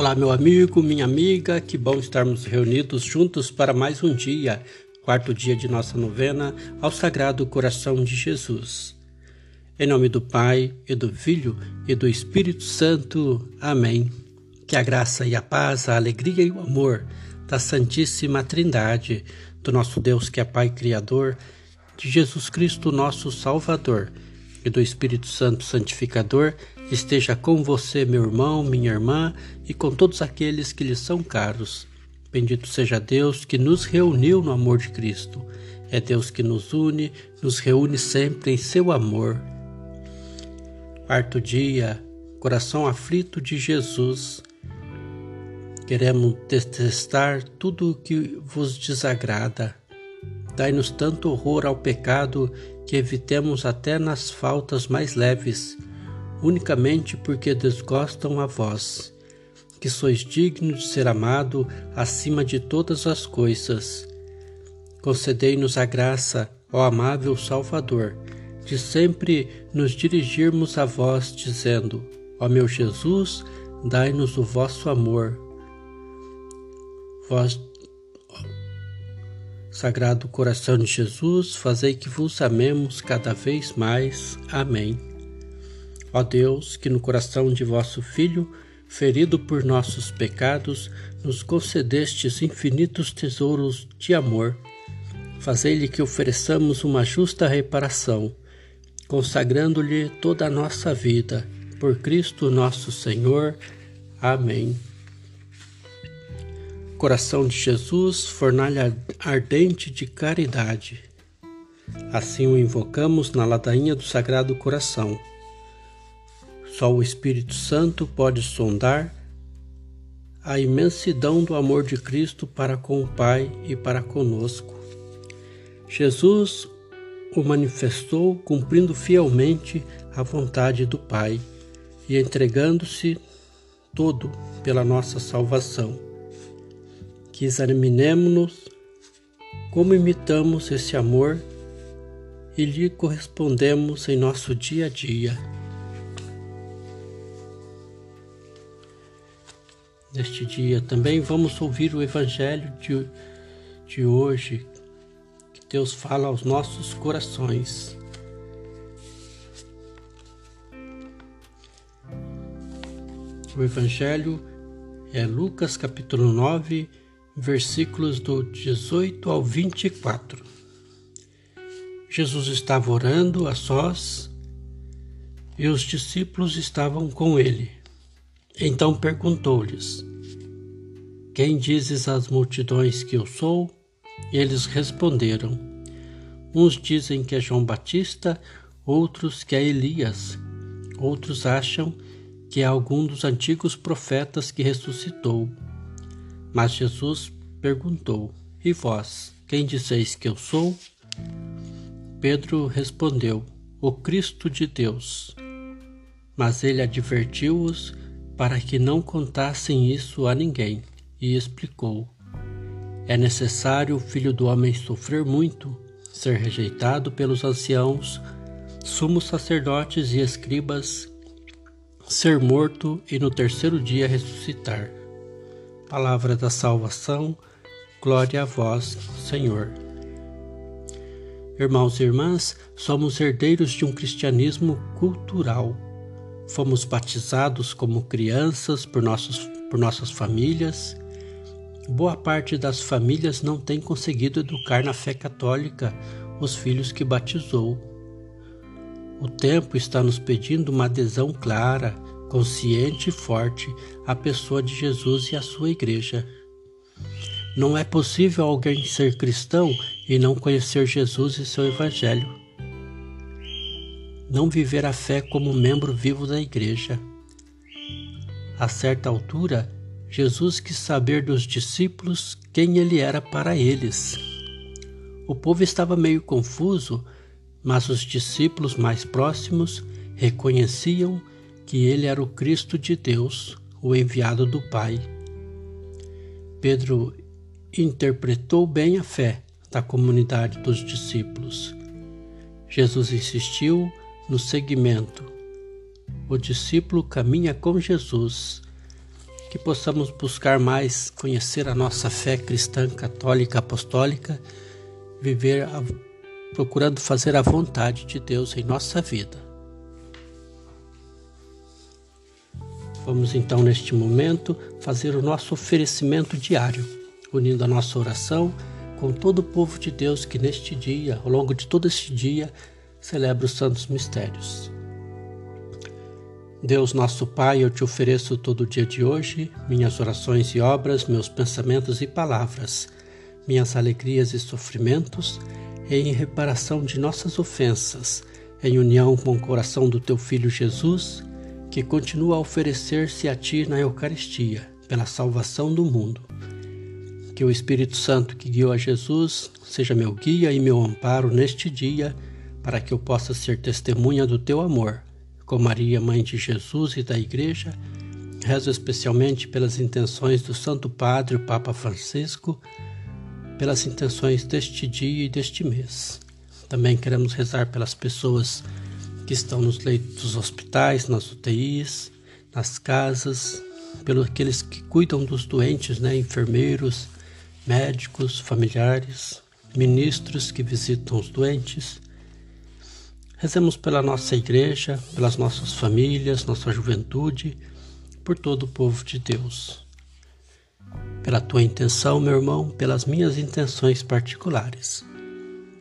Olá, meu amigo, minha amiga, que bom estarmos reunidos juntos para mais um dia, quarto dia de nossa novena ao Sagrado Coração de Jesus. Em nome do Pai, e do Filho e do Espírito Santo. Amém. Que a graça e a paz, a alegria e o amor da Santíssima Trindade, do nosso Deus que é Pai Criador, de Jesus Cristo, nosso Salvador, e do Espírito Santo Santificador, esteja com você, meu irmão, minha irmã, e com todos aqueles que lhe são caros. Bendito seja Deus que nos reuniu no amor de Cristo. É Deus que nos une, nos reúne sempre em seu amor. Quarto dia, coração aflito de Jesus. Queremos detestar tudo o que vos desagrada. Dai-nos tanto horror ao pecado que evitemos até nas faltas mais leves unicamente porque desgostam a vós, que sois digno de ser amado acima de todas as coisas. Concedei-nos a graça, ó amável Salvador, de sempre nos dirigirmos a vós, dizendo: Ó meu Jesus, dai-nos o vosso amor. Vós, Sagrado Coração de Jesus, fazei que vos amemos cada vez mais. Amém. Ó Deus, que no coração de vosso Filho, ferido por nossos pecados, nos concedestes infinitos tesouros de amor, fazei-lhe que ofereçamos uma justa reparação, consagrando-lhe toda a nossa vida. Por Cristo nosso Senhor. Amém. Coração de Jesus, fornalha ardente de caridade. Assim o invocamos na ladainha do Sagrado Coração só o Espírito Santo pode sondar a imensidão do amor de Cristo para com o Pai e para conosco. Jesus o manifestou cumprindo fielmente a vontade do Pai e entregando-se todo pela nossa salvação. Que examinemos-nos como imitamos esse amor e lhe correspondemos em nosso dia a dia. neste dia. Também vamos ouvir o Evangelho de, de hoje, que Deus fala aos nossos corações. O Evangelho é Lucas capítulo 9, versículos do 18 ao 24. Jesus estava orando a sós e os discípulos estavam com ele. Então perguntou-lhes: Quem dizes às multidões que eu sou? E eles responderam: Uns dizem que é João Batista, outros que é Elias, outros acham que é algum dos antigos profetas que ressuscitou. Mas Jesus perguntou: E vós, quem disseis que eu sou? Pedro respondeu: O Cristo de Deus. Mas ele advertiu-os para que não contassem isso a ninguém, e explicou: É necessário o filho do homem sofrer muito, ser rejeitado pelos anciãos, sumos sacerdotes e escribas, ser morto e no terceiro dia ressuscitar. Palavra da salvação, glória a vós, Senhor. Irmãos e irmãs, somos herdeiros de um cristianismo cultural Fomos batizados como crianças por, nossos, por nossas famílias. Boa parte das famílias não tem conseguido educar na fé católica os filhos que batizou. O tempo está nos pedindo uma adesão clara, consciente e forte à pessoa de Jesus e à sua igreja. Não é possível alguém ser cristão e não conhecer Jesus e seu Evangelho não viver a fé como membro vivo da igreja. A certa altura, Jesus quis saber dos discípulos quem ele era para eles. O povo estava meio confuso, mas os discípulos mais próximos reconheciam que ele era o Cristo de Deus, o enviado do Pai. Pedro interpretou bem a fé da comunidade dos discípulos. Jesus insistiu no segmento. O discípulo caminha com Jesus. que possamos buscar mais conhecer a nossa fé cristã, católica, apostólica, viver a, procurando fazer a vontade de Deus em nossa vida. Vamos então, neste momento, fazer o nosso oferecimento diário, unindo a nossa oração com todo o povo de Deus que neste dia, ao longo de todo este dia, celebra os santos mistérios. Deus nosso Pai, eu te ofereço todo o dia de hoje minhas orações e obras, meus pensamentos e palavras, minhas alegrias e sofrimentos, em reparação de nossas ofensas, em união com o coração do teu Filho Jesus, que continua a oferecer-se a ti na Eucaristia, pela salvação do mundo. Que o Espírito Santo que guiou a Jesus seja meu guia e meu amparo neste dia, para que eu possa ser testemunha do teu amor com Maria, Mãe de Jesus e da Igreja, rezo especialmente pelas intenções do Santo Padre, o Papa Francisco, pelas intenções deste dia e deste mês. Também queremos rezar pelas pessoas que estão nos leitos dos hospitais, nas UTIs, nas casas, pelos aqueles que cuidam dos doentes, né, enfermeiros, médicos, familiares, ministros que visitam os doentes Rezemos pela nossa igreja, pelas nossas famílias, nossa juventude, por todo o povo de Deus. Pela tua intenção, meu irmão, pelas minhas intenções particulares.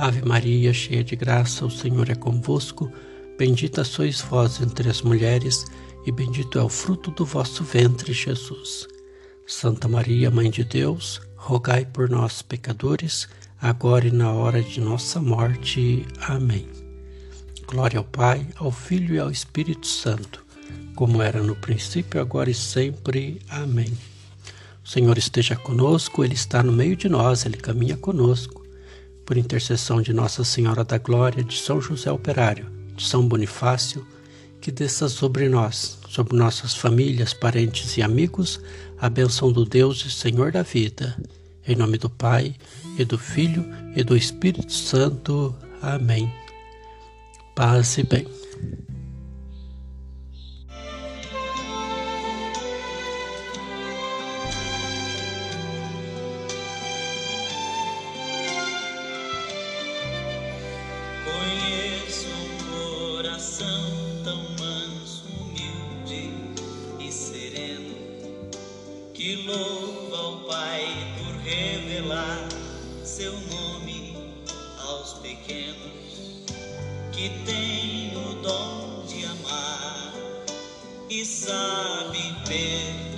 Ave Maria, cheia de graça, o Senhor é convosco, bendita sois vós entre as mulheres, e bendito é o fruto do vosso ventre, Jesus. Santa Maria, Mãe de Deus, rogai por nós, pecadores, agora e na hora de nossa morte. Amém. Glória ao Pai, ao Filho e ao Espírito Santo, como era no princípio, agora e sempre. Amém. O Senhor esteja conosco, Ele está no meio de nós, Ele caminha conosco. Por intercessão de Nossa Senhora da Glória, de São José Operário, de São Bonifácio, que desça sobre nós, sobre nossas famílias, parentes e amigos, a bênção do Deus e Senhor da vida em nome do Pai, e do Filho, e do Espírito Santo. Amém. Paz e bem. Ao Pai revelar seu nome aos pequenos que tem o dom de amar e sabe perdoar